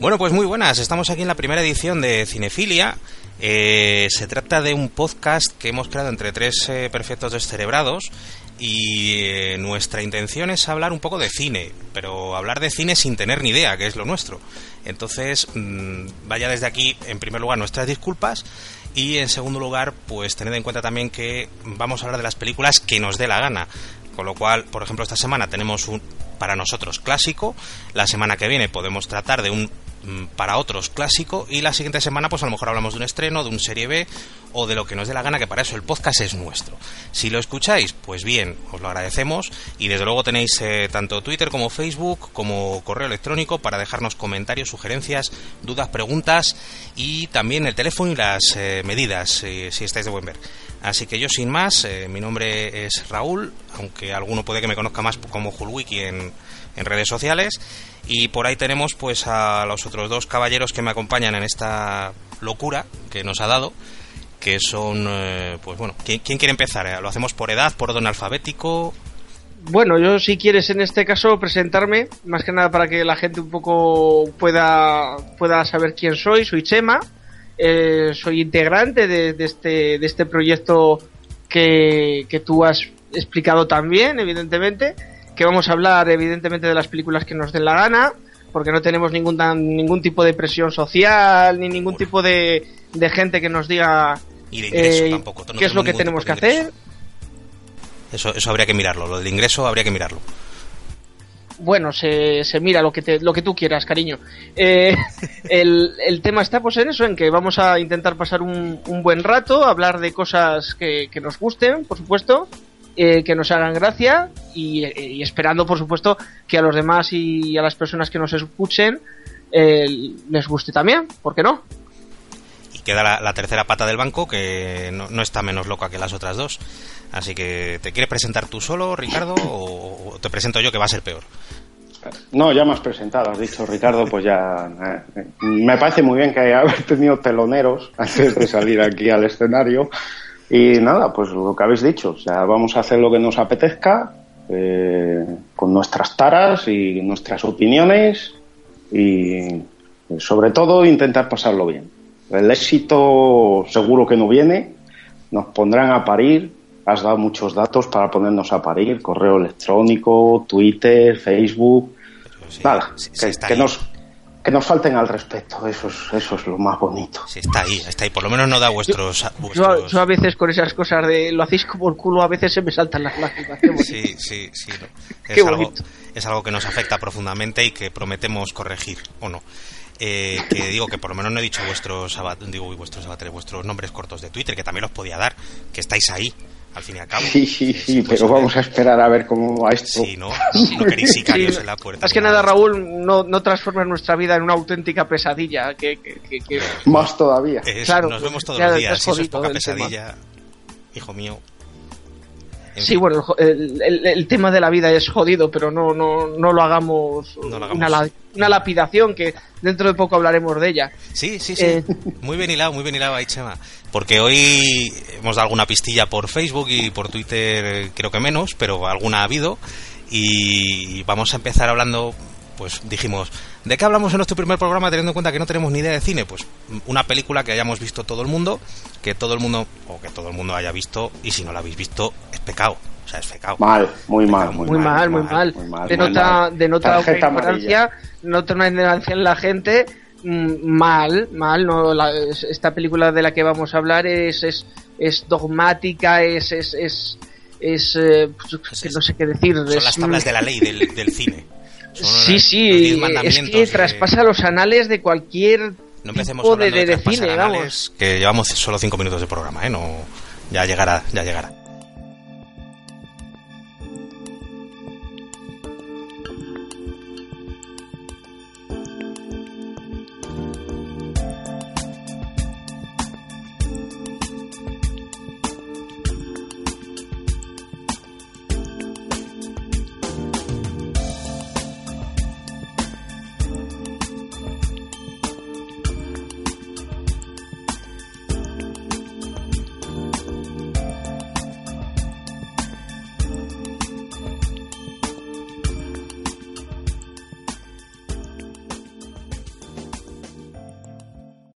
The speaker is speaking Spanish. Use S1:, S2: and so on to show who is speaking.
S1: Bueno, pues muy buenas. Estamos aquí en la primera edición de Cinefilia. Eh, se trata de un podcast que hemos creado entre tres eh, perfectos descerebrados y eh, nuestra intención es hablar un poco de cine, pero hablar de cine sin tener ni idea, que es lo nuestro. Entonces, mm, vaya desde aquí, en primer lugar, nuestras disculpas y en segundo lugar, pues tened en cuenta también que vamos a hablar de las películas que nos dé la gana. Con lo cual, por ejemplo, esta semana tenemos un para nosotros clásico, la semana que viene podemos tratar de un para otros clásico y la siguiente semana pues a lo mejor hablamos de un estreno, de un serie B o de lo que nos dé la gana, que para eso el podcast es nuestro. Si lo escucháis, pues bien, os lo agradecemos y desde luego tenéis eh, tanto Twitter como Facebook como correo electrónico para dejarnos comentarios, sugerencias, dudas, preguntas y también el teléfono y las eh, medidas eh, si estáis de buen ver. Así que yo sin más, mi nombre es Raúl, aunque alguno puede que me conozca más como Hulwiki en, en redes sociales y por ahí tenemos pues a los otros dos caballeros que me acompañan en esta locura que nos ha dado, que son, eh, pues bueno, ¿quién, quiere empezar? Eh, ¿Lo hacemos por edad, por orden alfabético?
S2: Bueno, yo si quieres en este caso presentarme, más que nada para que la gente un poco pueda, pueda saber quién soy, soy Chema, eh, soy integrante de, este, de este proyecto que, que tú has explicado también, evidentemente que vamos a hablar evidentemente de las películas que nos den la gana, porque no tenemos ningún, ningún tipo de presión social, ni ningún tipo de, de, gente que nos diga
S1: eh,
S2: qué es lo que tenemos que hacer.
S1: Eso, eso habría que mirarlo, lo del ingreso habría que mirarlo.
S2: Bueno, se, se mira lo que, te, lo que tú quieras, cariño. Eh, el, el, tema está pues en eso, en que vamos a intentar pasar un, un buen rato, hablar de cosas que, que nos gusten, por supuesto, eh, que nos hagan gracia y, esperando, por supuesto, que a los demás y a las personas que nos escuchen eh, les guste también, ¿por qué no?
S1: Y queda la, tercera pata del banco que no, está menos loca que las otras dos. Así que, ¿te quieres presentar tú solo, Ricardo, o, te presento yo que va a ser peor?
S3: No, ya me has presentado, has dicho Ricardo, pues ya. Eh, me parece muy bien que haya tenido teloneros antes de salir aquí al escenario. Y nada, pues lo que habéis dicho, o sea, vamos a hacer lo que nos apetezca, eh, con nuestras taras y nuestras opiniones y sobre todo intentar pasarlo bien. El éxito seguro que no viene, nos pondrán a parir, has dado muchos datos para ponernos a parir, correo electrónico, Twitter, Facebook, nada, que, nos, que nos falten al respeto, eso es, eso es lo más bonito.
S1: Sí, está ahí, está ahí, por lo menos no da vuestros...
S2: Yo, a veces con esas cosas de lo hacéis como el culo, a veces se me saltan las lágrimas.
S1: Sí, sí, sí. Es, algo, es algo que nos afecta profundamente y que prometemos corregir, ¿o no? Eh, que digo que por lo menos no he dicho vuestros digo vuestros vuestros nombres cortos de Twitter, que también los podía dar, que estáis ahí, al fin y al cabo.
S3: Sí, sí, sí, pero vamos a esperar a ver cómo va esto.
S1: Sí, no, no, queréis sicarios en la puerta.
S2: Es que nada, Raúl, no, no transformes nuestra vida en una auténtica pesadilla. Que, que,
S3: Más todavía.
S1: claro, nos vemos todos los días. Si eso es poca pesadilla, hijo mío.
S2: Sí, bueno, el, tema de la vida es jodido, pero no, no, no lo hagamos, Una, lapidación que dentro de poco hablaremos de ella.
S1: Sí, sí, sí. Eh, muy bien hilado, muy bien hilado ahí, Chema. Porque hoy hemos dado alguna pistilla por Facebook y por Twitter, creo que menos, pero alguna ha habido. Y vamos a empezar hablando, pues dijimos, ¿De qué hablamos en nuestro primer programa teniendo en cuenta que no tenemos ni idea de cine? Pues una película que hayamos visto todo el mundo, que todo el mundo, o que todo el mundo haya visto, y si no la habéis visto, es pecado. O sea, es pecado.
S3: Mal, muy mal,
S2: muy, mal, muy mal. Denota, denota una ignorancia, denota una ignorancia en la gente. Mm, mal, mal. No, esta película de la que vamos a hablar es, es, es dogmática, es, es, es, es, eh, pues, no sé qué decir.
S1: Son las tablas de la ley del, del cine
S2: sí, sí, es que traspasa los anales de cualquier no tipo de, de, cine, vamos.
S1: Que llevamos solo cinco minutos de programa, ¿eh? No, ya llegará, ya llegará.